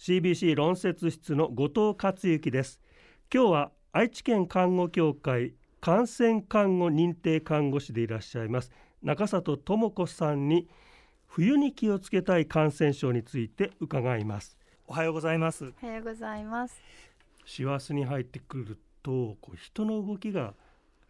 CBC 論説室の後藤克之です。今日は愛知県看護協会感染看護認定看護師でいらっしゃいます中里智子さんに冬に気をつけたい感染症について伺います。おはようございます。おはようございます。師走に入ってくるとこう人の動きが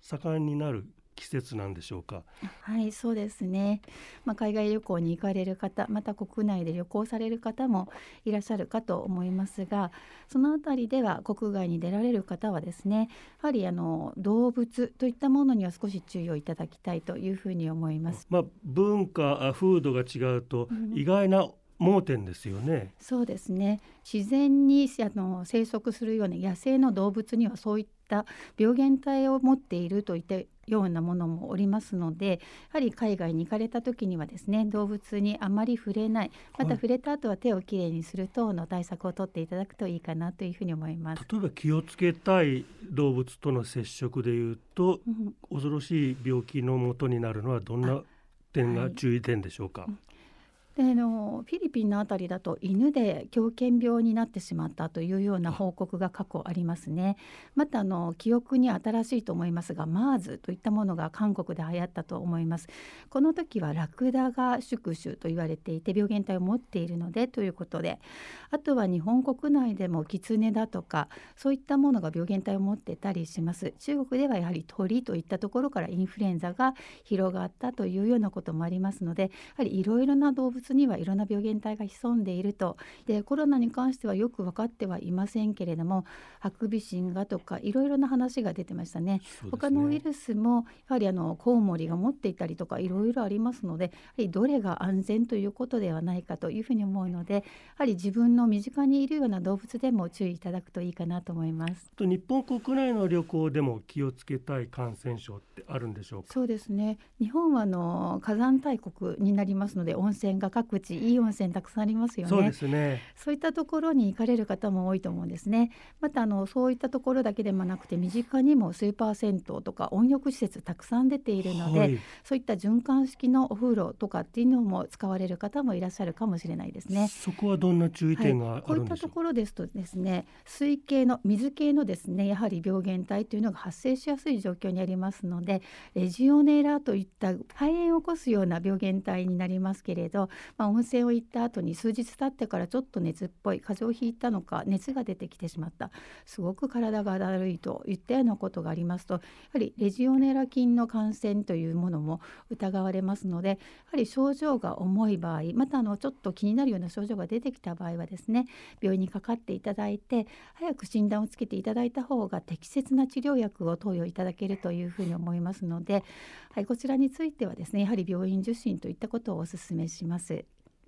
盛んになる季節なんでしょうか？はいそうですね、まあ、海外旅行に行かれる方また国内で旅行される方もいらっしゃるかと思いますがそのあたりでは国外に出られる方はですねやはりあの動物といったものには少し注意をいただきたいというふうに思います。まあ、文化風土が違うと意外な、盲点ですよね。そうですね。自然にあの生息するような野生の動物にはそういった病原体を持っているといったようなものもおりますのでやはり海外に行かれた時にはですね動物にあまり触れないまた触れた後は手をきれいにする等の対策をとっていただくといいかなというふうに思います。例えば気をつけたい動物との接触でいうと、うん、恐ろしい病気のもとになるのはどんな点が注意点でしょうか、はいでのフィリピンの辺りだと犬で狂犬病になってしまったというような報告が過去ありますね。またあの記憶に新しいと思いますが MERS といったものが韓国で流行ったと思います。この時はラクダが宿主と言われていて病原体を持っているのでということであとは日本国内でもキツネだとかそういったものが病原体を持ってたりします。中国ではやはり鳥といったところからインフルエンザが広がったというようなこともありますのでやはりいろいろな動物にはいろんな病原体が潜んでいるとでコロナに関してはよく分かってはいませんけれどもハクビシンがとかいろいろな話が出てましたね。ね他のウイルスもやはりあのコウモリが持っていたりとかいろいろありますのでやはりどれが安全ということではないかというふうに思うのでやはり自分の身近にいるような動物でも注意いただくといいかなと思います。と日本国内の旅行でも気をつけたい感染症ってあるんでしょうか？そうですね。日本はあの火山大国になりますので温泉が各地いい温泉たくさんありますよね。そうですね。そういったところに行かれる方も多いと思うんですね。またあのそういったところだけでもなくて身近にもスーパー銭湯とか温浴施設たくさん出ているので、はい、そういった循環式のお風呂とかっていうのも使われる方もいらっしゃるかもしれないですね。そこはどんな注意点が、はい、こういったところですとですね、水系の水系のですねやはり病原体というのが発生しやすい状況にありますので、レジオネラといった肺炎を起こすような病原体になりますけれど、まあ温泉を行った後に数日経ってからちょっと熱っぽい風邪をひいたのか熱が出てきてしまったすごく体がだるいといったようなことがありますとやはりレジオネラ菌の感染というものも疑われますのでやはり症状が重い場合またあのちょっと気になるような症状が出てきた場合はですね病院にかかっていただいて早く診断をつけていただいた方が適切な治療薬を投与いただけるというふうに思いますので、はい、こちらについてはですねやはり病院受診といったことをお勧めします。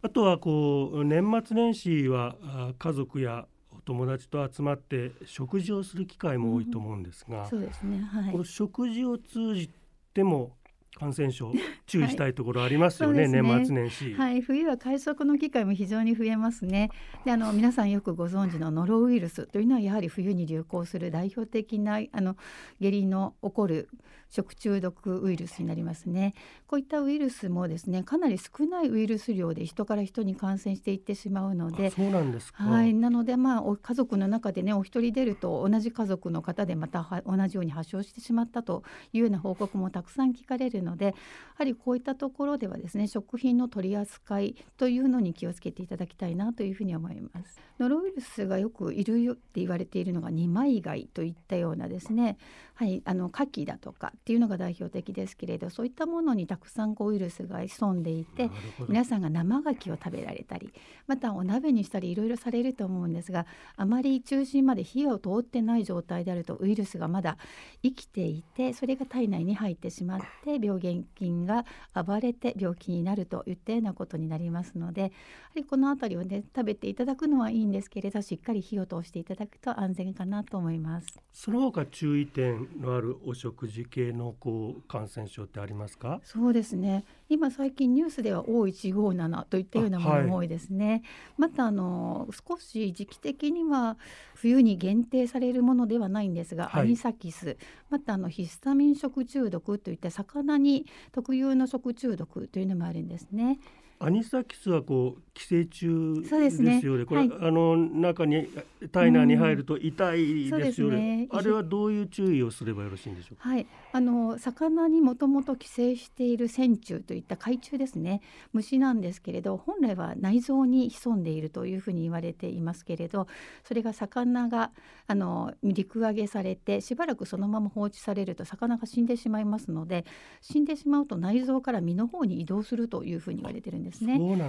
あとはこう年末年始は家族やお友達と集まって食事をする機会も多いと思うんですが、そうですね、はい、この食事を通じても感染症注意したいところありますよねはいね、年末年始。はい、冬は会食の機会も非常に増えますね。で、あの皆さんよくご存知のノロウイルスというのはやはり冬に流行する代表的なあの下痢の起こる食中毒ウイルスになりますね。こういったウイルスもですね、かなり少ないウイルス量で人から人に感染していってしまうので、そうなんですか。はい、なのでまあ家族の中でねお一人出ると同じ家族の方でまた同じように発症してしまったというような報告もたくさん聞かれるのでやはりこういったところではですね食品の取り扱いというのに気をつけていただきたいなというふうに思います。ノロウイルスがよくいるよって言われているのが二枚貝といったようなですねはいあの牡蠣だとかっていうのが代表的ですけれどそういったものにたくさんこうウイルスが潜んでいて皆さんが生牡蠣を食べられたりまたお鍋にしたりいろいろされると思うんですがあまり中心まで火を通ってない状態であるとウイルスがまだ生きていてそれが体内に入ってしまって病原菌が暴れて病気になるといったようなことになりますのでやはりこの辺りをね食べていただくのはいいんですけれどしっかり火を通していただくと安全かなと思います。その他注意点のあるお食事系のこう感染症ってありますか？そうですね。今最近ニュースでは O157 といったようなものも多いですね、はい、またあの少し時期的には冬に限定されるものではないんですが、はい、アニサキスまたあのヒスタミン食中毒といった魚に特有の食中毒というのもあるんですね。アニサキスはこう寄生虫ですよね。これ、はい。あの中に体内に入ると痛いですよね。ね。あれはどういう注意をすればよろしいんでしょう？か。はい、あの魚にもともと寄生している線虫といった海虫ですね。虫なんですけれど本来は内臓に潜んでいるというふうに言われていますけれどそれが魚があの陸揚げされてしばらくそのまま放置されると魚が死んでしまいますので死んでしまうと内臓から身の方に移動するというふうに言われてるんです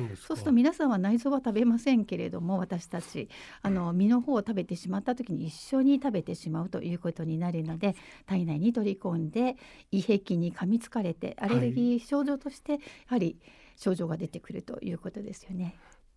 ですか。そうすると皆さんは内臓は食べませんけれども私たちあの身の方を食べてしまった時に一緒に食べてしまうということになるので体内に取り込んで胃壁に噛みつかれてアレルギー症状としてやはり症状が出てくるということですよね。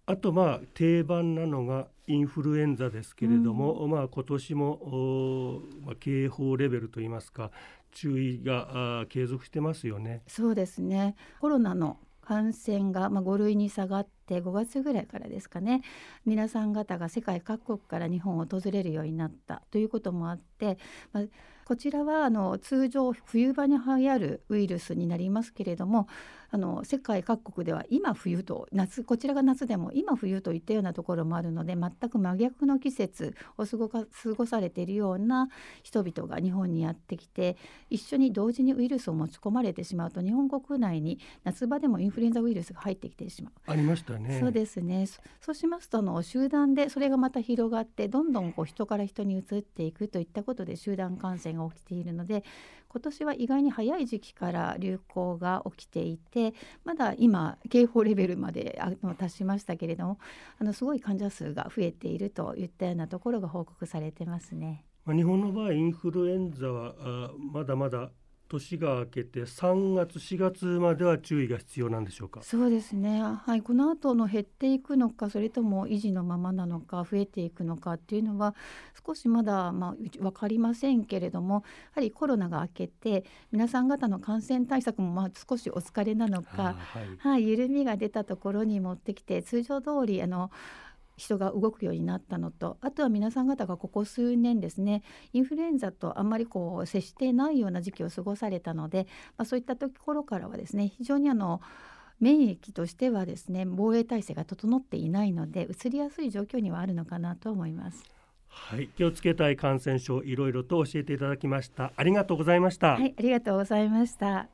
あとまあ定番なのがインフルエンザですけれども、まあ今年もおまあ警報レベルといいますか注意が継続してますよね。そうですねコロナの感染が、まあ、5類に下がって5月ぐらいからですかね皆さん方が世界各国から日本を訪れるようになったということもあって、まあ、こちらはあの通常冬場に流行るウイルスになりますけれどもあの世界各国では今冬と夏こちらが夏でも今冬といったようなところもあるので全く真逆の季節を過ごか過ごされているような人々が日本にやってきて一緒に同時にウイルスを持ち込まれてしまうと日本国内に夏場でもインフルエンザウイルスが入ってきてしまう。ありました？ね。そうですねそそうしますとあの集団でそれがまた広がってどんどんこう人から人に移っていくといったことで集団感染が起きているので今年は意外に早い時期から流行が起きていてまだ今警報レベルまであの達しましたけれどもあのすごい患者数が増えているといったようなところが報告されてますね。まあ日本の場合インフルエンザはあまだまだ年が明けて3月4月までは注意が必要なんでしょうか？そうですね、はい、この後の減っていくのかそれとも維持のままなのか増えていくのかっていうのは少しまだ、まあ、分かりませんけれどもやはりコロナが明けて皆さん方の感染対策もまあ少しお疲れなのあか、はい。はい、緩みが出たところに持ってきて通常通りあの人が動くようになったのとあとは皆さん方がここ数年ですねインフルエンザとあんまりこう接していないような時期を過ごされたので、まあ、そういったところからはですね非常にあの免疫としてはですね防衛体制が整っていないので移りやすい状況にはあるのかなと思います。はい、気をつけたい感染症いろいろと教えていただきました。ありがとうございました。はい、ありがとうございました。